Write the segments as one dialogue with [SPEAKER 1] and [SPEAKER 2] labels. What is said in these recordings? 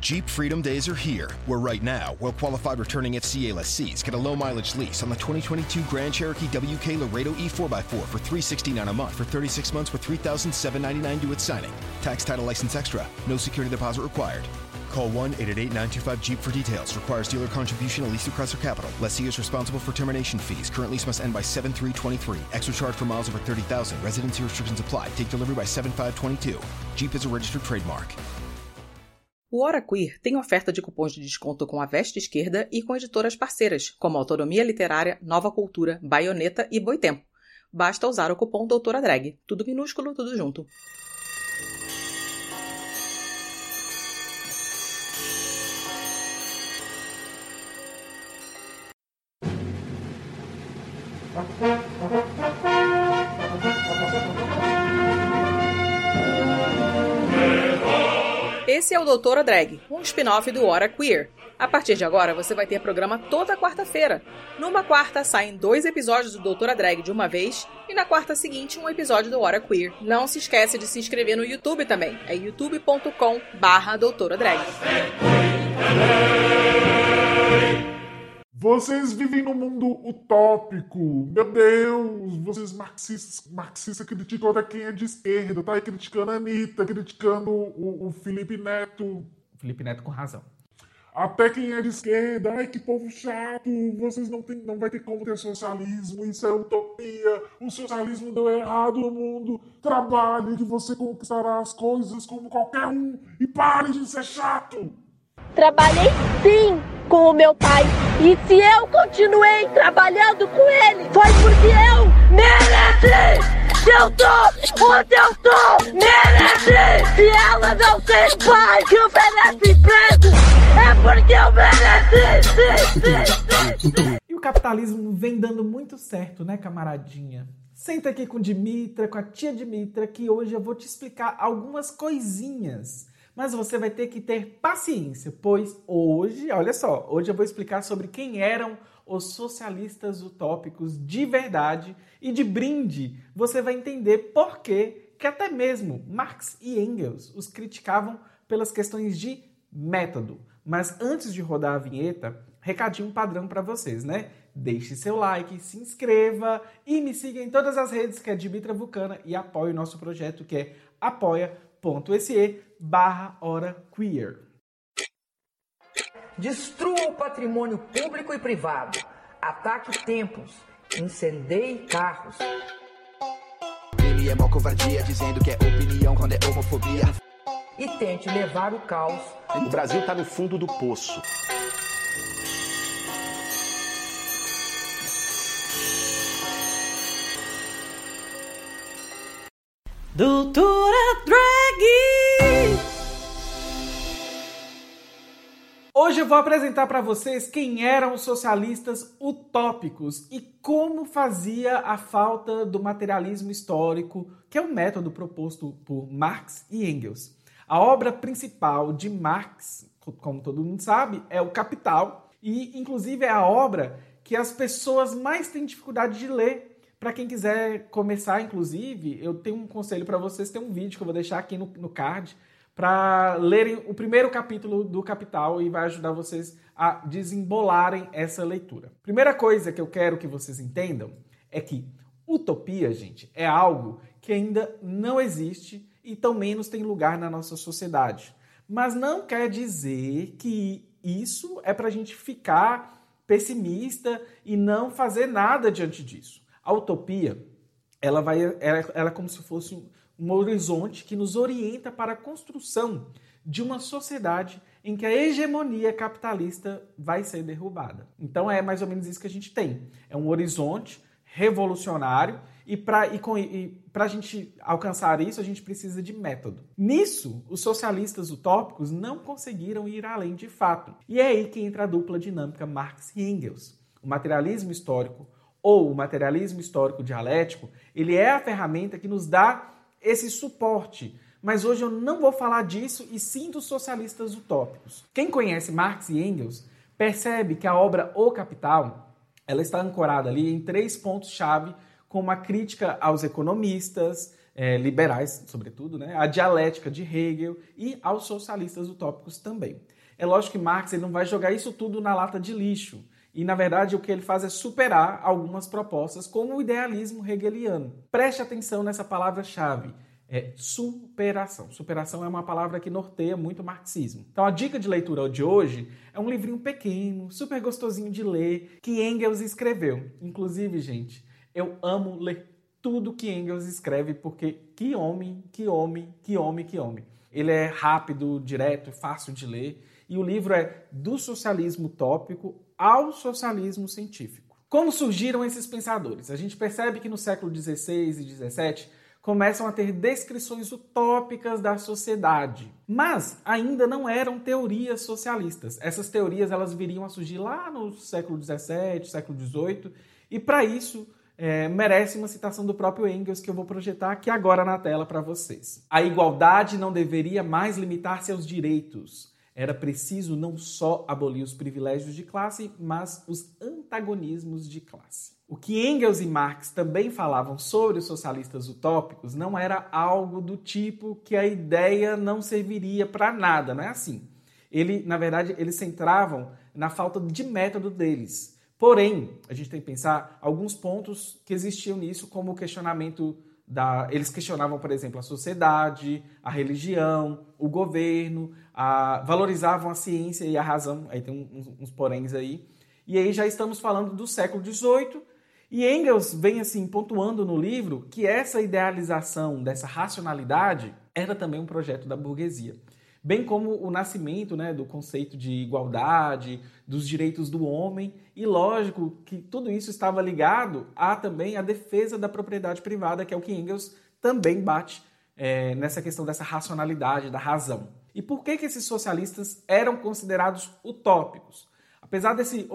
[SPEAKER 1] Jeep Freedom Days are here, where right now, well qualified returning FCA lessees get a low mileage lease on the 2022 Grand Cherokee WK Laredo E4x4 for 369 a month for 36 months with $3,799 due at signing. Tax title license extra. No security deposit required. Call 1 888 925 Jeep for details. Requires dealer contribution at least through Chrysler Capital. Lessee is responsible for termination fees. Current lease must end by 7323. Extra charge for miles over 30,000. Residency restrictions apply. Take delivery by 7522. Jeep is a registered trademark.
[SPEAKER 2] O Hora Queer tem oferta de cupons de desconto com a Veste Esquerda e com editoras parceiras, como Autonomia Literária, Nova Cultura, Baioneta e Boitempo. Basta usar o cupom Doutora Drag. Tudo minúsculo, tudo junto. Esse é o Doutora Drag, um spin-off do Hora Queer. A partir de agora, você vai ter programa toda quarta-feira. Numa quarta, saem dois episódios do Doutora Drag de uma vez, e na quarta seguinte, um episódio do Hora Queer. Não se esquece de se inscrever no YouTube também. É youtube.com barra Doutora Drag.
[SPEAKER 3] Vocês vivem num mundo utópico. Meu Deus, vocês marxistas, marxistas criticam até quem é de esquerda, tá aí criticando a Anitta, criticando o, o Felipe Neto.
[SPEAKER 4] Felipe Neto com razão.
[SPEAKER 3] Até quem é de esquerda, ai que povo chato, vocês não, tem, não vai ter como ter socialismo, isso é utopia, o socialismo deu errado no mundo, trabalhe que você conquistará as coisas como qualquer um e pare de ser chato.
[SPEAKER 5] Trabalhei sim com o meu pai. E se eu continuei trabalhando com ele, foi porque eu mereci! Se eu tô onde eu tô, mereci! Se ela não tem pai que oferece emprego, é porque eu mereci!
[SPEAKER 4] E o capitalismo vem dando muito certo, né, camaradinha? Senta aqui com Dimitra, com a tia Dimitra, que hoje eu vou te explicar algumas coisinhas mas você vai ter que ter paciência, pois hoje, olha só, hoje eu vou explicar sobre quem eram os socialistas utópicos de verdade e de brinde. Você vai entender por que que até mesmo Marx e Engels os criticavam pelas questões de método. Mas antes de rodar a vinheta, recadinho padrão para vocês, né? Deixe seu like, se inscreva e me siga em todas as redes que é Dimitra Vulcana e apoie o nosso projeto que é apoia.se barra hora queer.
[SPEAKER 6] Destrua o patrimônio público e privado. Ataque templos. Incendeie carros.
[SPEAKER 7] Ele é mó covardia, dizendo que é opinião quando é homofobia.
[SPEAKER 6] E tente levar o caos.
[SPEAKER 8] O Brasil tá no fundo do poço.
[SPEAKER 2] Doutora
[SPEAKER 4] Hoje eu vou apresentar para vocês quem eram os socialistas utópicos e como fazia a falta do materialismo histórico, que é o método proposto por Marx e Engels. A obra principal de Marx, como todo mundo sabe, é o Capital, e inclusive é a obra que as pessoas mais têm dificuldade de ler para quem quiser começar, inclusive, eu tenho um conselho para vocês. Tem um vídeo que eu vou deixar aqui no, no card para lerem o primeiro capítulo do Capital e vai ajudar vocês a desembolarem essa leitura. Primeira coisa que eu quero que vocês entendam é que utopia, gente, é algo que ainda não existe e tão menos tem lugar na nossa sociedade. Mas não quer dizer que isso é para a gente ficar pessimista e não fazer nada diante disso. A utopia, ela, vai, ela, ela é como se fosse um, horizonte que nos orienta para a construção de uma sociedade em que a hegemonia capitalista vai ser derrubada. Então é mais ou menos isso que a gente tem. É um horizonte revolucionário e para e e a gente alcançar isso, a gente precisa de método. Nisso, os socialistas utópicos não conseguiram ir além de fato. E é aí que entra a dupla dinâmica Marx e Engels. O materialismo histórico ou o materialismo histórico dialético, ele é a ferramenta que nos dá esse suporte. Mas hoje eu não vou falar disso e sim dos socialistas utópicos. Quem conhece Marx e Engels percebe que a obra O Capital ela está ancorada ali em três pontos-chave, como a crítica aos economistas, é, liberais, sobretudo, né, a dialética de Hegel e aos socialistas utópicos também. É lógico que Marx ele não vai jogar isso tudo na lata de lixo. E, na verdade, o que ele faz é superar algumas propostas, como o idealismo hegeliano. Preste atenção nessa palavra-chave. É superação. Superação é uma palavra que norteia muito o marxismo. Então, a dica de leitura de hoje é um livrinho pequeno, super gostosinho de ler, que Engels escreveu. Inclusive, gente, eu amo ler tudo que Engels escreve, porque que homem, que homem, que homem, que homem. Ele é rápido, direto, fácil de ler. E o livro é Do Socialismo Tópico ao Socialismo Científico. Como surgiram esses pensadores? A gente percebe que no século XVI e XVII começam a ter descrições utópicas da sociedade, mas ainda não eram teorias socialistas. Essas teorias elas viriam a surgir lá no século XVII, século XVIII, e para isso é, merece uma citação do próprio Engels que eu vou projetar aqui agora na tela para vocês. A igualdade não deveria mais limitar-se aos direitos. Era preciso não só abolir os privilégios de classe, mas os antagonismos de classe. O que Engels e Marx também falavam sobre os socialistas utópicos não era algo do tipo que a ideia não serviria para nada, não é assim. Ele, na verdade, eles centravam na falta de método deles. Porém, a gente tem que pensar alguns pontos que existiam nisso, como o questionamento da. Eles questionavam, por exemplo, a sociedade, a religião, o governo, a... valorizavam a ciência e a razão. Aí tem uns, uns poréns aí. E aí já estamos falando do século XVIII. E Engels vem assim pontuando no livro que essa idealização dessa racionalidade era também um projeto da burguesia bem como o nascimento né, do conceito de igualdade, dos direitos do homem, e lógico que tudo isso estava ligado a também a defesa da propriedade privada, que é o que Engels também bate é, nessa questão dessa racionalidade, da razão. E por que, que esses socialistas eram considerados utópicos? Apesar desse,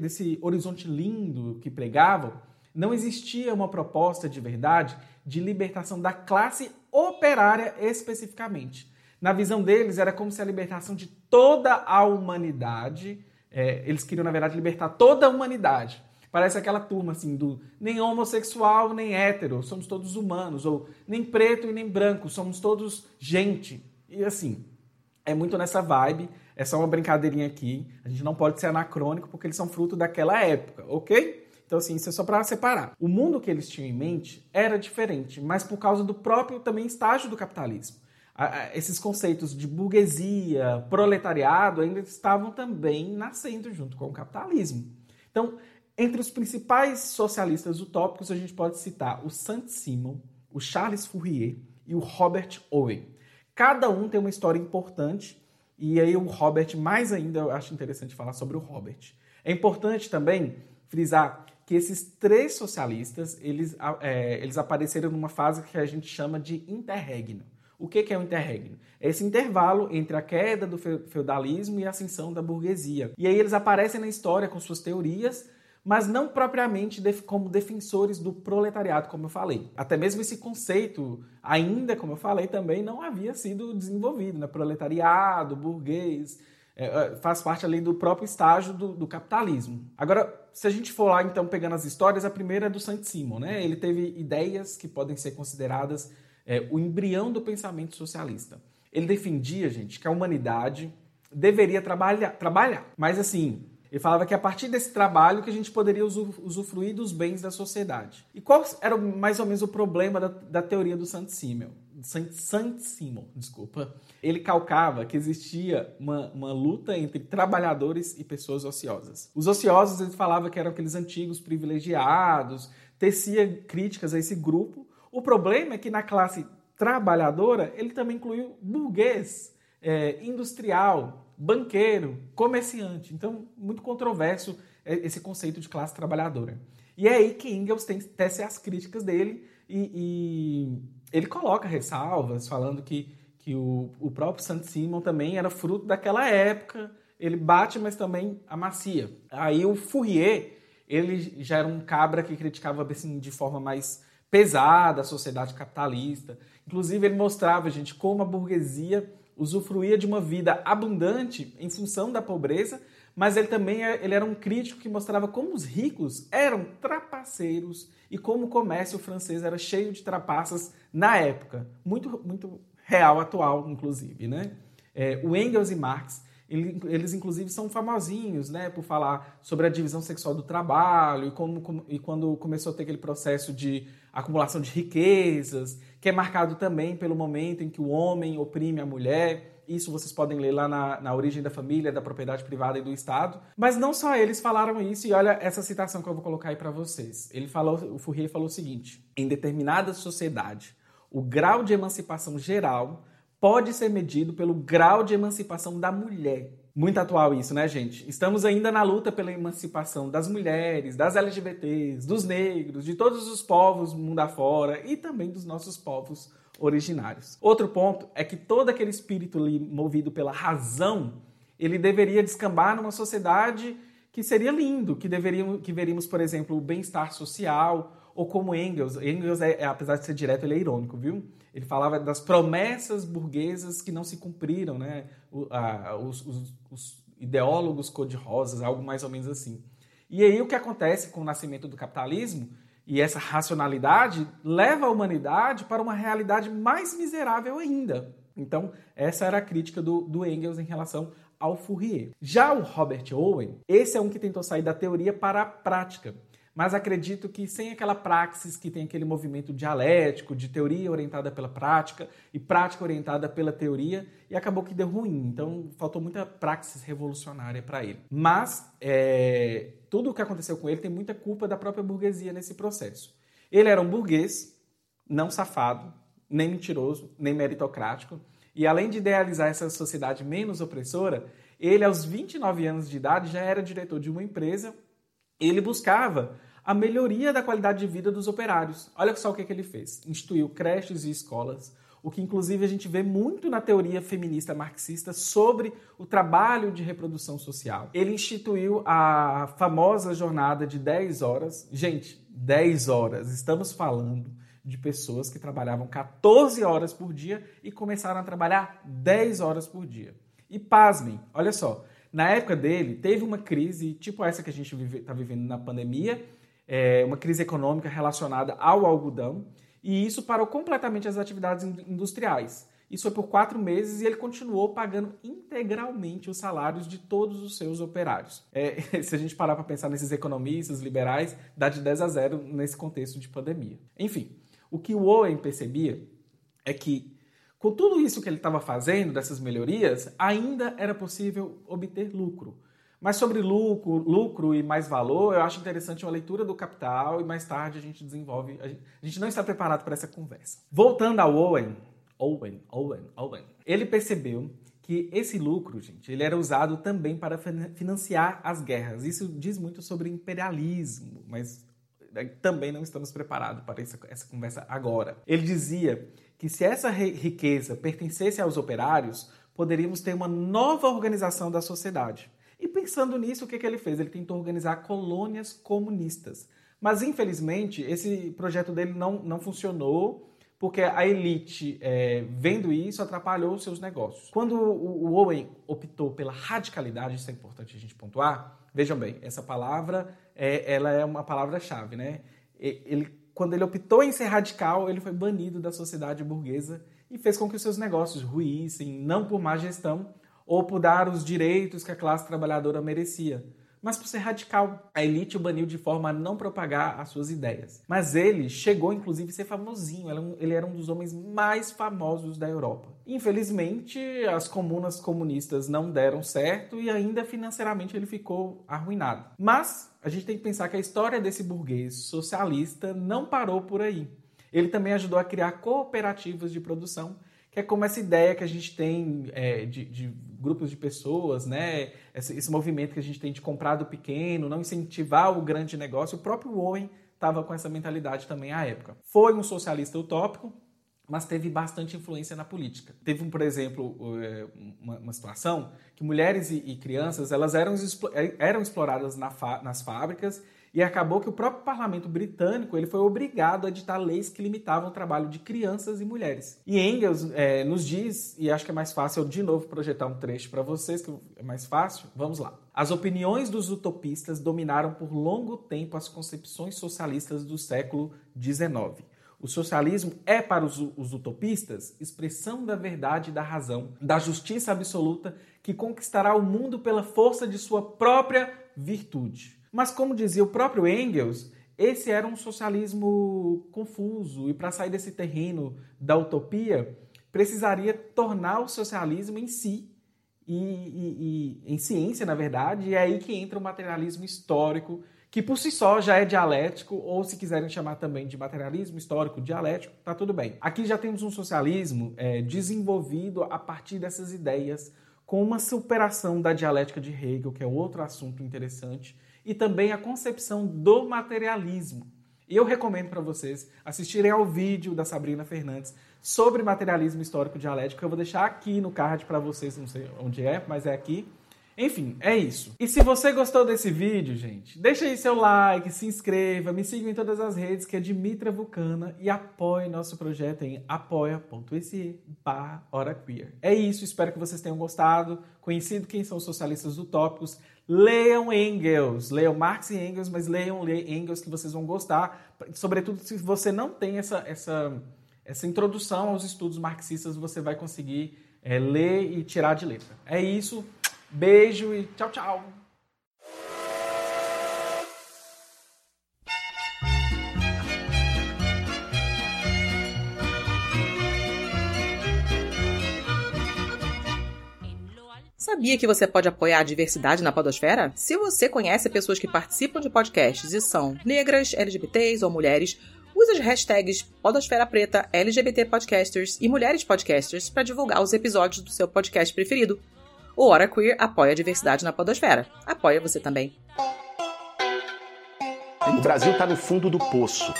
[SPEAKER 4] desse horizonte lindo que pregavam, não existia uma proposta de verdade de libertação da classe operária especificamente. Na visão deles, era como se a libertação de toda a humanidade, é, eles queriam, na verdade, libertar toda a humanidade. Parece aquela turma assim do nem homossexual nem hétero, somos todos humanos, ou nem preto e nem branco, somos todos gente. E assim, é muito nessa vibe, é só uma brincadeirinha aqui. A gente não pode ser anacrônico porque eles são fruto daquela época, ok? Então, assim, isso é só para separar. O mundo que eles tinham em mente era diferente, mas por causa do próprio também estágio do capitalismo esses conceitos de burguesia, proletariado, ainda estavam também nascendo junto com o capitalismo. Então, entre os principais socialistas utópicos, a gente pode citar o Saint-Simon, o Charles Fourier e o Robert Owen. Cada um tem uma história importante, e aí o Robert, mais ainda, eu acho interessante falar sobre o Robert. É importante também frisar que esses três socialistas, eles, é, eles apareceram numa fase que a gente chama de interregno. O que é o interregno? É esse intervalo entre a queda do feudalismo e a ascensão da burguesia. E aí eles aparecem na história com suas teorias, mas não propriamente como defensores do proletariado, como eu falei. Até mesmo esse conceito, ainda como eu falei, também não havia sido desenvolvido, né? Proletariado, burguês, é, é, faz parte ali do próprio estágio do, do, capitalismo. Agora, se a gente for lá então pegando as histórias, a primeira é do Saint-Simon, né? Ele teve ideias que podem ser consideradas é, o embrião do pensamento socialista. Ele defendia, gente, que a humanidade deveria trabalhar, trabalhar. Mas assim, ele falava que a partir desse trabalho que a gente poderia usufruir dos bens da sociedade. E qual era mais ou menos o problema da, da teoria do Saint-Simon? Saint-Simon, desculpa. Ele calcava que existia uma, uma luta entre trabalhadores e pessoas ociosas. Os ociosos, ele falava que eram aqueles antigos privilegiados, tecia críticas a esse grupo, o problema é que na classe trabalhadora ele também incluiu burguês, é, industrial, banqueiro, comerciante. Então, muito controverso é, esse conceito de classe trabalhadora. E é aí que Engels tem tece as críticas dele e, e ele coloca ressalvas falando que, que o, o próprio Saint-Simon também era fruto daquela época. Ele bate, mas também amacia. Aí o Fourier, ele já era um cabra que criticava assim, de forma mais pesada a sociedade capitalista. Inclusive, ele mostrava, gente, como a burguesia usufruía de uma vida abundante em função da pobreza, mas ele também é, ele era um crítico que mostrava como os ricos eram trapaceiros e como o comércio francês era cheio de trapaças na época, muito, muito real, atual, inclusive. Né? É, o Engels e Marx, eles inclusive são famosinhos né, por falar sobre a divisão sexual do trabalho e, como, como, e quando começou a ter aquele processo de acumulação de riquezas, que é marcado também pelo momento em que o homem oprime a mulher. Isso vocês podem ler lá na, na origem da família, da propriedade privada e do Estado. Mas não só eles falaram isso, e olha essa citação que eu vou colocar aí para vocês. Ele falou, o Fourier falou o seguinte: em determinada sociedade, o grau de emancipação geral pode ser medido pelo grau de emancipação da mulher. Muito atual isso, né, gente? Estamos ainda na luta pela emancipação das mulheres, das LGBTs, dos negros, de todos os povos mundo afora e também dos nossos povos originários. Outro ponto é que todo aquele espírito ali movido pela razão, ele deveria descambar numa sociedade que seria lindo, que deveríamos, que veríamos, por exemplo, o bem-estar social, ou como Engels. Engels, é, é, apesar de ser direto, ele é irônico, viu? Ele falava das promessas burguesas que não se cumpriram, né? O, a, os, os, os ideólogos cor-de-rosas, algo mais ou menos assim. E aí o que acontece com o nascimento do capitalismo e essa racionalidade leva a humanidade para uma realidade mais miserável ainda. Então, essa era a crítica do, do Engels em relação ao Fourier. Já o Robert Owen, esse é um que tentou sair da teoria para a prática. Mas acredito que sem aquela praxis que tem aquele movimento dialético, de teoria orientada pela prática e prática orientada pela teoria, e acabou que deu ruim. Então faltou muita praxis revolucionária para ele. Mas é, tudo o que aconteceu com ele tem muita culpa da própria burguesia nesse processo. Ele era um burguês, não safado, nem mentiroso, nem meritocrático, e além de idealizar essa sociedade menos opressora, ele, aos 29 anos de idade, já era diretor de uma empresa. Ele buscava a melhoria da qualidade de vida dos operários. Olha só o que, que ele fez: instituiu creches e escolas, o que inclusive a gente vê muito na teoria feminista marxista sobre o trabalho de reprodução social. Ele instituiu a famosa jornada de 10 horas. Gente, 10 horas. Estamos falando de pessoas que trabalhavam 14 horas por dia e começaram a trabalhar 10 horas por dia. E pasmem, olha só, na época dele teve uma crise tipo essa que a gente está vive, tá vivendo na pandemia, é, uma crise econômica relacionada ao algodão, e isso parou completamente as atividades industriais. Isso foi por quatro meses e ele continuou pagando integralmente os salários de todos os seus operários. É, se a gente parar para pensar nesses economistas liberais, dá de 10 a 0 nesse contexto de pandemia. Enfim, o que o Owen percebia é que, com tudo isso que ele estava fazendo, dessas melhorias, ainda era possível obter lucro. Mas sobre lucro, lucro e mais valor, eu acho interessante uma leitura do Capital e mais tarde a gente desenvolve. A gente, a gente não está preparado para essa conversa. Voltando ao Owen, Owen, Owen, Owen, ele percebeu que esse lucro, gente, ele era usado também para financiar as guerras. Isso diz muito sobre imperialismo, mas é, também não estamos preparados para essa, essa conversa agora. Ele dizia que se essa riqueza pertencesse aos operários, poderíamos ter uma nova organização da sociedade. E pensando nisso, o que, que ele fez? Ele tentou organizar colônias comunistas. Mas, infelizmente, esse projeto dele não, não funcionou porque a elite, é, vendo isso, atrapalhou os seus negócios. Quando o, o Owen optou pela radicalidade, isso é importante a gente pontuar, vejam bem, essa palavra é, ela é uma palavra-chave. Né? Ele, quando ele optou em ser radical, ele foi banido da sociedade burguesa e fez com que os seus negócios ruíssem, não por má gestão, ou por dar os direitos que a classe trabalhadora merecia, mas por ser radical. A elite o baniu de forma a não propagar as suas ideias. Mas ele chegou, inclusive, a ser famosinho. Ele era um dos homens mais famosos da Europa. Infelizmente, as comunas comunistas não deram certo e ainda financeiramente ele ficou arruinado. Mas a gente tem que pensar que a história desse burguês socialista não parou por aí. Ele também ajudou a criar cooperativas de produção que é como essa ideia que a gente tem é, de, de, grupos de pessoas, né? Esse, esse, movimento que a gente tem de comprar do pequeno, não incentivar o grande negócio. O próprio Owen estava com essa mentalidade também à época. Foi um socialista utópico, mas teve bastante influência na política. Teve, por exemplo, é, uma, situação que mulheres e, crianças elas eram, eram exploradas na nas fábricas e acabou que o próprio parlamento britânico ele foi obrigado a editar leis que limitavam o trabalho de crianças e mulheres. E Engels é, nos diz, e acho que é mais fácil eu de novo projetar um trecho para vocês, que é mais fácil, vamos lá. As opiniões dos utopistas dominaram por longo tempo as concepções socialistas do século XIX. O socialismo é para os, os, utopistas expressão da verdade e da razão, da justiça absoluta que conquistará o mundo pela força de sua própria virtude. Mas, como dizia o próprio Engels, esse era um socialismo confuso. E para sair desse terreno da utopia precisaria tornar o socialismo em si. E, e, e, em ciência, na verdade, e é aí que entra o materialismo histórico, que por si só já é dialético, ou se quiserem chamar também de materialismo histórico dialético, tá tudo bem. Aqui já temos um socialismo é, desenvolvido a partir dessas ideias, com uma superação da dialética de Hegel, que é outro assunto interessante, e também a concepção do materialismo. E eu recomendo para vocês assistirem ao vídeo da Sabrina Fernandes sobre materialismo histórico dialético. Eu vou deixar aqui no card para vocês, não sei onde é, mas é aqui. Enfim, é isso. E se você gostou desse vídeo, gente, deixa aí seu like, se inscreva, me siga em todas as redes, que é Dimitra Vulcana, e apoie nosso projeto em apoia.se barra É isso, espero que vocês tenham gostado, conhecido quem são os socialistas utópicos. Leiam Engels, leiam Marx e Engels, mas leiam Engels que vocês vão gostar, sobretudo se você não tem essa, essa essa introdução aos estudos marxistas você vai conseguir é, ler e tirar de letra. É isso. Beijo e tchau, tchau.
[SPEAKER 2] Sabia que você pode apoiar a diversidade na podosfera? Se você conhece pessoas que participam de podcasts e são negras, LGBTs ou mulheres, Use as hashtags Podosfera Preta, LGBT Podcasters e Mulheres Podcasters para divulgar os episódios do seu podcast preferido. O Hora Queer apoia a diversidade na Podosfera. Apoia você também.
[SPEAKER 8] O Brasil está no fundo do poço.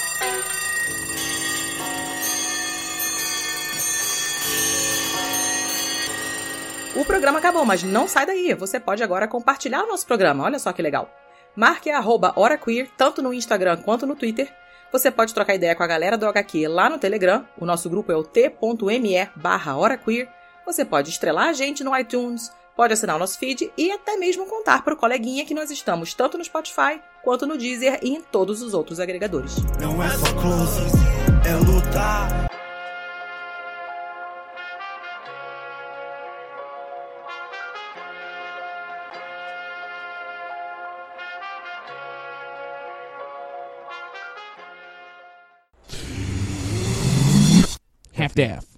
[SPEAKER 2] O programa acabou, mas não sai daí. Você pode agora compartilhar o nosso programa. Olha só que legal. Marque a arroba Hora Queer, tanto no Instagram quanto no Twitter, você pode trocar ideia com a galera do HQ lá no Telegram. O nosso grupo é o t.me barra. Você pode estrelar a gente no iTunes, pode assinar o nosso feed e até mesmo contar para o coleguinha que nós estamos tanto no Spotify quanto no Deezer e em todos os outros agregadores. Não é só close, é lutar.
[SPEAKER 9] half-deaf